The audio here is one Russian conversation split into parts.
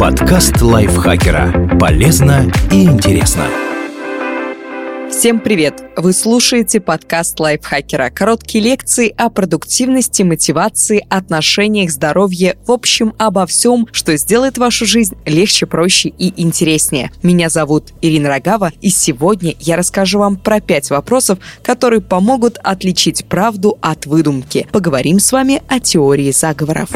Подкаст лайфхакера. Полезно и интересно. Всем привет! Вы слушаете подкаст лайфхакера. Короткие лекции о продуктивности, мотивации, отношениях, здоровье, в общем, обо всем, что сделает вашу жизнь легче, проще и интереснее. Меня зовут Ирина Рогава, и сегодня я расскажу вам про пять вопросов, которые помогут отличить правду от выдумки. Поговорим с вами о теории заговоров.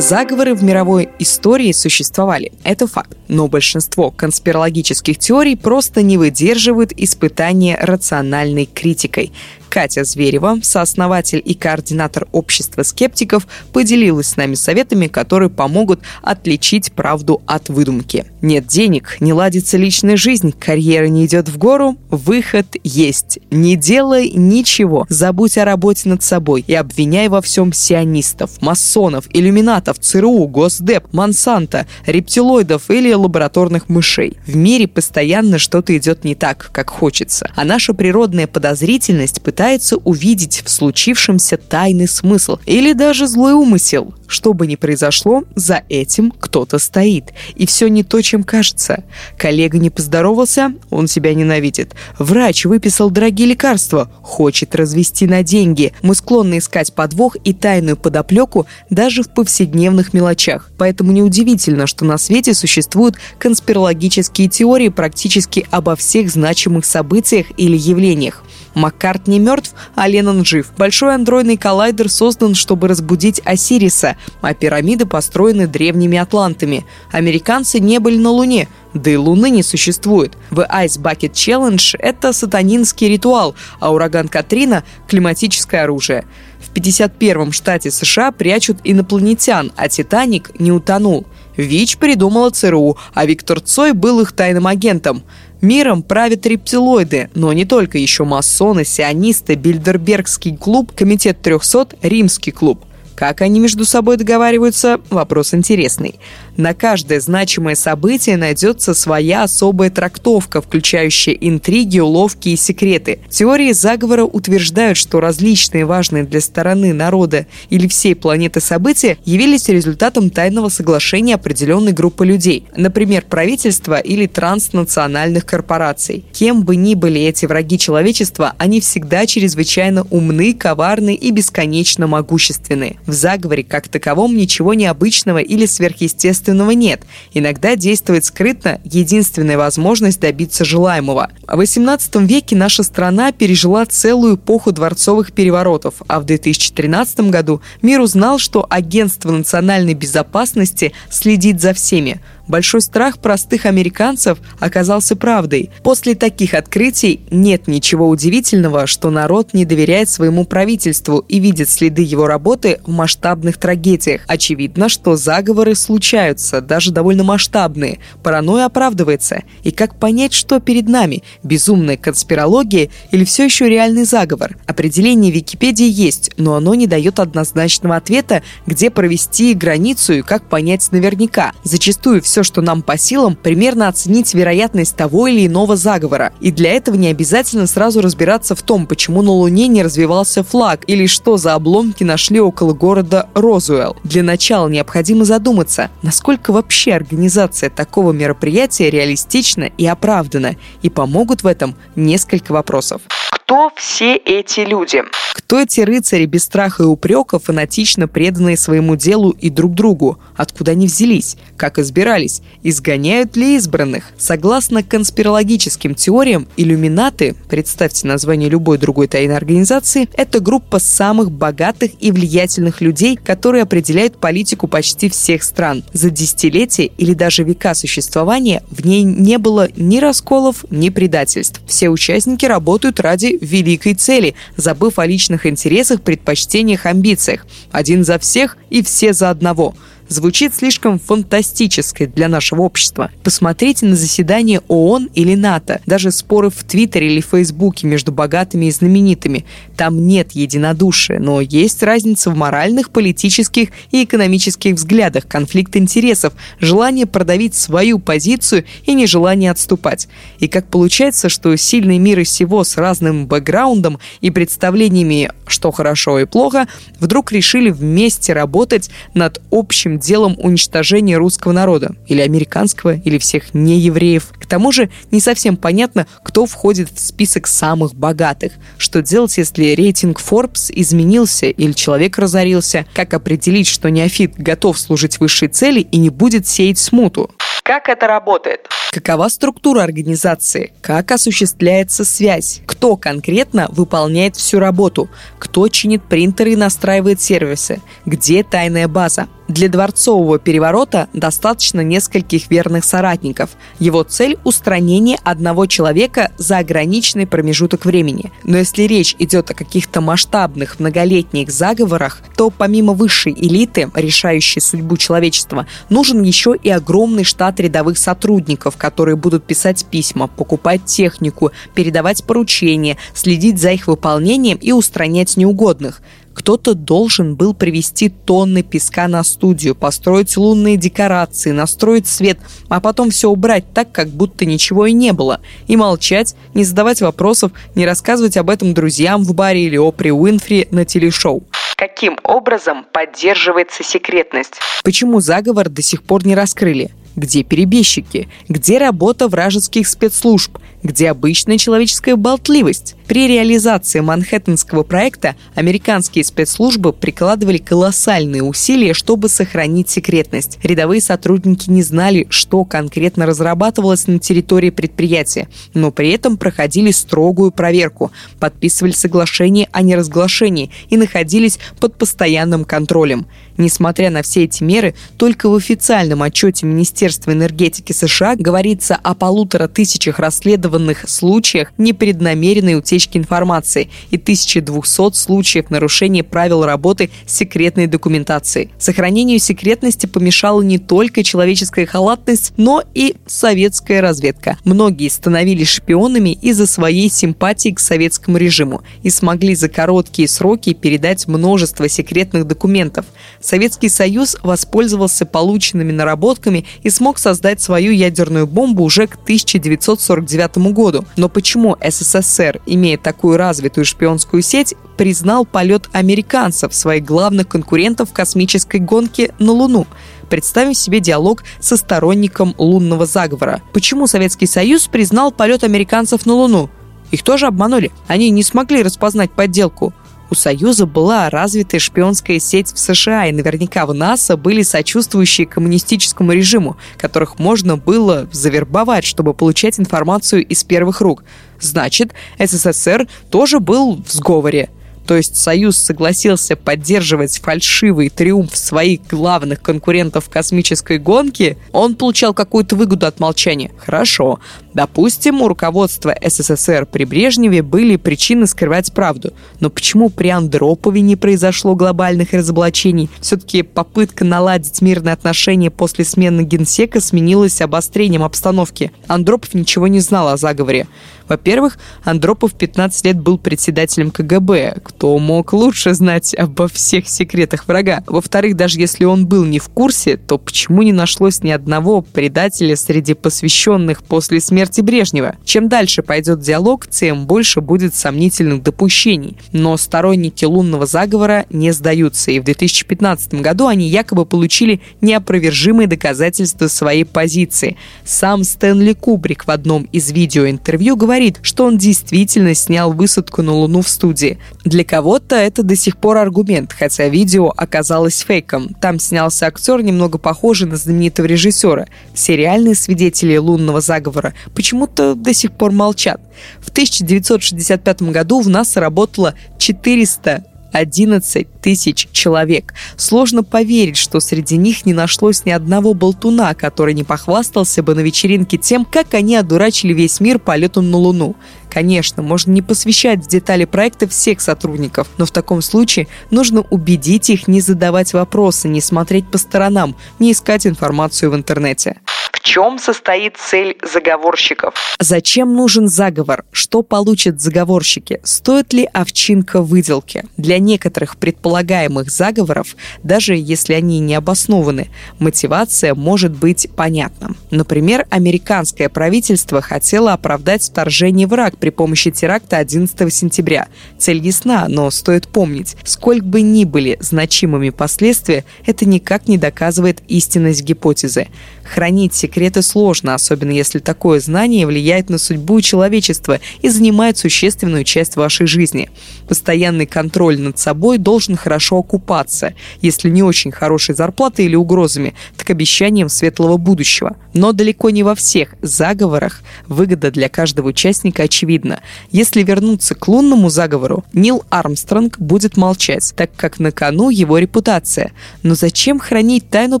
Заговоры в мировой истории существовали, это факт, но большинство конспирологических теорий просто не выдерживают испытания рациональной критикой. Катя Зверева, сооснователь и координатор общества скептиков, поделилась с нами советами, которые помогут отличить правду от выдумки. Нет денег, не ладится личная жизнь, карьера не идет в гору, выход есть. Не делай ничего, забудь о работе над собой и обвиняй во всем сионистов, масонов, иллюминатов, ЦРУ, Госдеп, Монсанто, рептилоидов или лабораторных мышей. В мире постоянно что-то идет не так, как хочется, а наша природная подозрительность пытается пытается увидеть в случившемся тайный смысл или даже злой умысел. Что бы ни произошло, за этим кто-то стоит. И все не то, чем кажется. Коллега не поздоровался, он себя ненавидит. Врач выписал дорогие лекарства, хочет развести на деньги. Мы склонны искать подвох и тайную подоплеку даже в повседневных мелочах. Поэтому неудивительно, что на свете существуют конспирологические теории практически обо всех значимых событиях или явлениях. Маккартни мертв, а Леннон жив. Большой андроидный коллайдер создан, чтобы разбудить Осириса, а пирамиды построены древними атлантами. Американцы не были на Луне, да и Луны не существует. The Ice Bucket Challenge – это сатанинский ритуал, а ураган Катрина – климатическое оружие. В 51-м штате США прячут инопланетян, а «Титаник» не утонул. ВИЧ придумала ЦРУ, а Виктор Цой был их тайным агентом. Миром правят рептилоиды, но не только еще масоны, сионисты, Бильдербергский клуб, Комитет 300, Римский клуб. Как они между собой договариваются – вопрос интересный. На каждое значимое событие найдется своя особая трактовка, включающая интриги, уловки и секреты. Теории заговора утверждают, что различные важные для стороны народа или всей планеты события явились результатом тайного соглашения определенной группы людей, например, правительства или транснациональных корпораций. Кем бы ни были эти враги человечества, они всегда чрезвычайно умны, коварны и бесконечно могущественны. В заговоре как таковом ничего необычного или сверхъестественного нет. Иногда действует скрытно единственная возможность добиться желаемого. В XVIII веке наша страна пережила целую эпоху дворцовых переворотов, а в 2013 году мир узнал, что Агентство национальной безопасности следит за всеми. Большой страх простых американцев оказался правдой. После таких открытий нет ничего удивительного, что народ не доверяет своему правительству и видит следы его работы в масштабных трагедиях. Очевидно, что заговоры случаются, даже довольно масштабные. Паранойя оправдывается. И как понять, что перед нами? Безумная конспирология или все еще реальный заговор? Определение Википедии есть, но оно не дает однозначного ответа, где провести границу и как понять наверняка. Зачастую все, что нам по силам, примерно оценить вероятность того или иного заговора. И для этого не обязательно сразу разбираться в том, почему на Луне не развивался флаг или что за обломки нашли около города Розуэлл. Для начала необходимо задуматься, насколько вообще организация такого мероприятия реалистична и оправдана, и помогут в этом несколько вопросов. Кто все эти люди? Кто эти рыцари без страха и упрека, фанатично преданные своему делу и друг другу? Откуда они взялись? Как избирались? Изгоняют ли избранных? Согласно конспирологическим теориям, иллюминаты, представьте название любой другой тайной организации, это группа самых богатых и влиятельных людей, которые определяют политику почти всех стран. За десятилетия или даже века существования в ней не было ни расколов, ни предательств. Все участники работают ради великой цели, забыв о личных интересах, предпочтениях, амбициях. Один за всех и все за одного. Звучит слишком фантастической для нашего общества. Посмотрите на заседание ООН или НАТО, даже споры в Твиттере или Фейсбуке между богатыми и знаменитыми. Там нет единодушия, но есть разница в моральных, политических и экономических взглядах, конфликт интересов, желание продавить свою позицию и нежелание отступать. И как получается, что сильный мир из всего с разным бэкграундом и представлениями, что хорошо и плохо, вдруг решили вместе работать над общим делом уничтожения русского народа, или американского, или всех неевреев. К тому же не совсем понятно, кто входит в список самых богатых. Что делать, если рейтинг Forbes изменился или человек разорился? Как определить, что неофит готов служить высшей цели и не будет сеять смуту? Как это работает? Какова структура организации? Как осуществляется связь? Кто конкретно выполняет всю работу? Кто чинит принтеры и настраивает сервисы? Где тайная база? Для дворцового переворота достаточно нескольких верных соратников. Его цель – устранение одного человека за ограниченный промежуток времени. Но если речь идет о каких-то масштабных многолетних заговорах, то помимо высшей элиты, решающей судьбу человечества, нужен еще и огромный штат рядовых сотрудников, которые будут писать письма, покупать технику, передавать поручения, следить за их выполнением и устранять неугодных. Кто-то должен был привезти тонны песка на студию, построить лунные декорации, настроить свет, а потом все убрать так, как будто ничего и не было. И молчать, не задавать вопросов, не рассказывать об этом друзьям в баре или Опри Уинфри на телешоу. Каким образом поддерживается секретность? Почему заговор до сих пор не раскрыли? Где перебежчики? Где работа вражеских спецслужб? Где обычная человеческая болтливость? При реализации Манхэттенского проекта американские спецслужбы прикладывали колоссальные усилия, чтобы сохранить секретность. Рядовые сотрудники не знали, что конкретно разрабатывалось на территории предприятия, но при этом проходили строгую проверку, подписывали соглашение о неразглашении и находились под постоянным контролем. Несмотря на все эти меры, только в официальном отчете Министерства энергетики США говорится о полутора тысячах расследованных случаях непреднамеренной утечки информации и 1200 случаев нарушения правил работы секретной документации. Сохранению секретности помешала не только человеческая халатность, но и советская разведка. Многие становились шпионами из-за своей симпатии к советскому режиму и смогли за короткие сроки передать множество секретных документов. Советский Союз воспользовался полученными наработками и смог создать свою ядерную бомбу уже к 1949 году. Но почему СССР, имея такую развитую шпионскую сеть, признал полет американцев, своих главных конкурентов в космической гонке на Луну? Представим себе диалог со сторонником лунного заговора. Почему Советский Союз признал полет американцев на Луну? Их тоже обманули. Они не смогли распознать подделку. У Союза была развитая шпионская сеть в США, и наверняка в НАСА были сочувствующие коммунистическому режиму, которых можно было завербовать, чтобы получать информацию из первых рук. Значит, СССР тоже был в сговоре – то есть Союз согласился поддерживать фальшивый триумф своих главных конкурентов в космической гонке, он получал какую-то выгоду от молчания. Хорошо. Допустим, у руководства СССР при Брежневе были причины скрывать правду. Но почему при Андропове не произошло глобальных разоблачений? Все-таки попытка наладить мирные отношения после смены генсека сменилась обострением обстановки. Андропов ничего не знал о заговоре. Во-первых, Андропов 15 лет был председателем КГБ. Кто мог лучше знать обо всех секретах врага? Во-вторых, даже если он был не в курсе, то почему не нашлось ни одного предателя среди посвященных после смерти Брежнева? Чем дальше пойдет диалог, тем больше будет сомнительных допущений. Но сторонники лунного заговора не сдаются, и в 2015 году они якобы получили неопровержимые доказательства своей позиции. Сам Стэнли Кубрик в одном из видеоинтервью говорит, что он действительно снял высадку на Луну в студии. Для кого-то это до сих пор аргумент, хотя видео оказалось фейком. Там снялся актер, немного похожий на знаменитого режиссера. Все свидетели лунного заговора почему-то до сих пор молчат. В 1965 году в НАСА работало 400 11 тысяч человек. Сложно поверить, что среди них не нашлось ни одного болтуна, который не похвастался бы на вечеринке тем, как они одурачили весь мир полетом на Луну. Конечно, можно не посвящать в детали проекта всех сотрудников, но в таком случае нужно убедить их не задавать вопросы, не смотреть по сторонам, не искать информацию в интернете. Чем состоит цель заговорщиков? Зачем нужен заговор? Что получат заговорщики? Стоит ли овчинка выделки? Для некоторых предполагаемых заговоров, даже если они не обоснованы, мотивация может быть понятна. Например, американское правительство хотело оправдать вторжение в Ирак при помощи теракта 11 сентября. Цель ясна, но стоит помнить, сколько бы ни были значимыми последствия, это никак не доказывает истинность гипотезы. Хранить секреты сложно, особенно если такое знание влияет на судьбу человечества и занимает существенную часть вашей жизни. Постоянный контроль над собой должен хорошо окупаться, если не очень хорошей зарплатой или угрозами, так обещанием светлого будущего. Но далеко не во всех заговорах выгода для каждого участника очевидна. Если вернуться к лунному заговору, Нил Армстронг будет молчать, так как на кону его репутация. Но зачем хранить тайну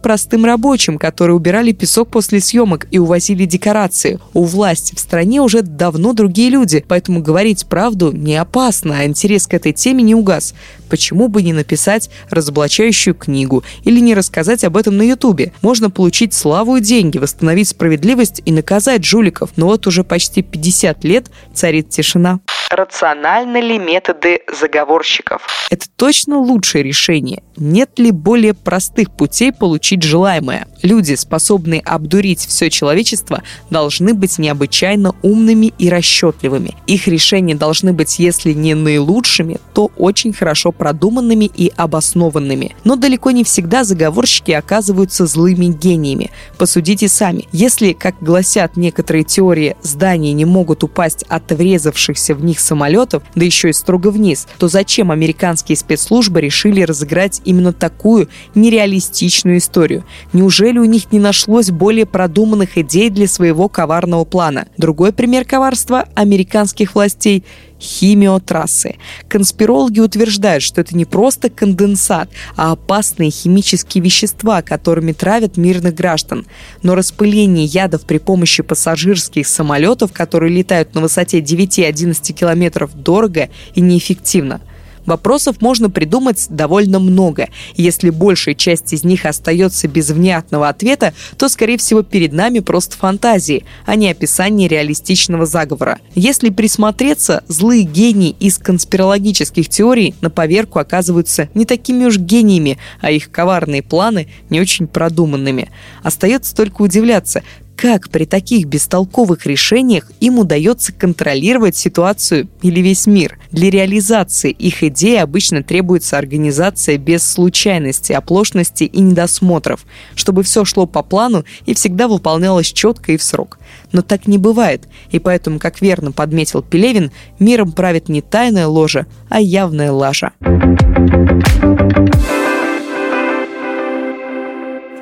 простым рабочим, которые убирали песок после съемок и увозили декорации. У власти в стране уже давно другие люди, поэтому говорить правду не опасно, а интерес к этой теме не угас. Почему бы не написать разоблачающую книгу или не рассказать об этом на Ютубе? Можно получить славу и деньги, восстановить справедливость и наказать жуликов. Но вот уже почти 50 лет царит тишина рациональны ли методы заговорщиков. Это точно лучшее решение. Нет ли более простых путей получить желаемое? Люди, способные обдурить все человечество, должны быть необычайно умными и расчетливыми. Их решения должны быть, если не наилучшими, то очень хорошо продуманными и обоснованными. Но далеко не всегда заговорщики оказываются злыми гениями. Посудите сами. Если, как гласят некоторые теории, здания не могут упасть от врезавшихся в них самолетов, да еще и строго вниз, то зачем американские спецслужбы решили разыграть именно такую нереалистичную историю? Неужели у них не нашлось более продуманных идей для своего коварного плана? Другой пример коварства американских властей химиотрассы. Конспирологи утверждают, что это не просто конденсат, а опасные химические вещества, которыми травят мирных граждан. Но распыление ядов при помощи пассажирских самолетов, которые летают на высоте 9-11 километров, дорого и неэффективно. Вопросов можно придумать довольно много. Если большая часть из них остается без внятного ответа, то, скорее всего, перед нами просто фантазии, а не описание реалистичного заговора. Если присмотреться, злые гении из конспирологических теорий на поверку оказываются не такими уж гениями, а их коварные планы не очень продуманными. Остается только удивляться, как при таких бестолковых решениях им удается контролировать ситуацию или весь мир? Для реализации их идей обычно требуется организация без случайности, оплошности и недосмотров, чтобы все шло по плану и всегда выполнялось четко и в срок. Но так не бывает, и поэтому, как верно подметил Пелевин, миром правит не тайная ложа, а явная лажа.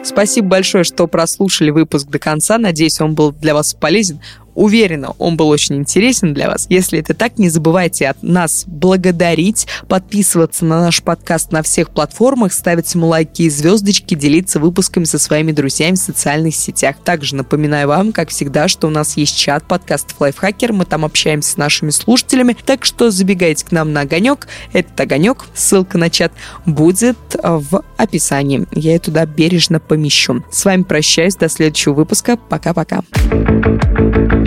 Спасибо большое, что прослушали выпуск до конца. Надеюсь, он был для вас полезен. Уверена, он был очень интересен для вас. Если это так, не забывайте от нас благодарить, подписываться на наш подкаст на всех платформах, ставить ему лайки и звездочки, делиться выпусками со своими друзьями в социальных сетях. Также напоминаю вам, как всегда, что у нас есть чат подкастов Лайфхакер, мы там общаемся с нашими слушателями, так что забегайте к нам на огонек. Этот огонек, ссылка на чат, будет в описании. Я ее туда бережно помещу. С вами прощаюсь, до следующего выпуска. Пока-пока.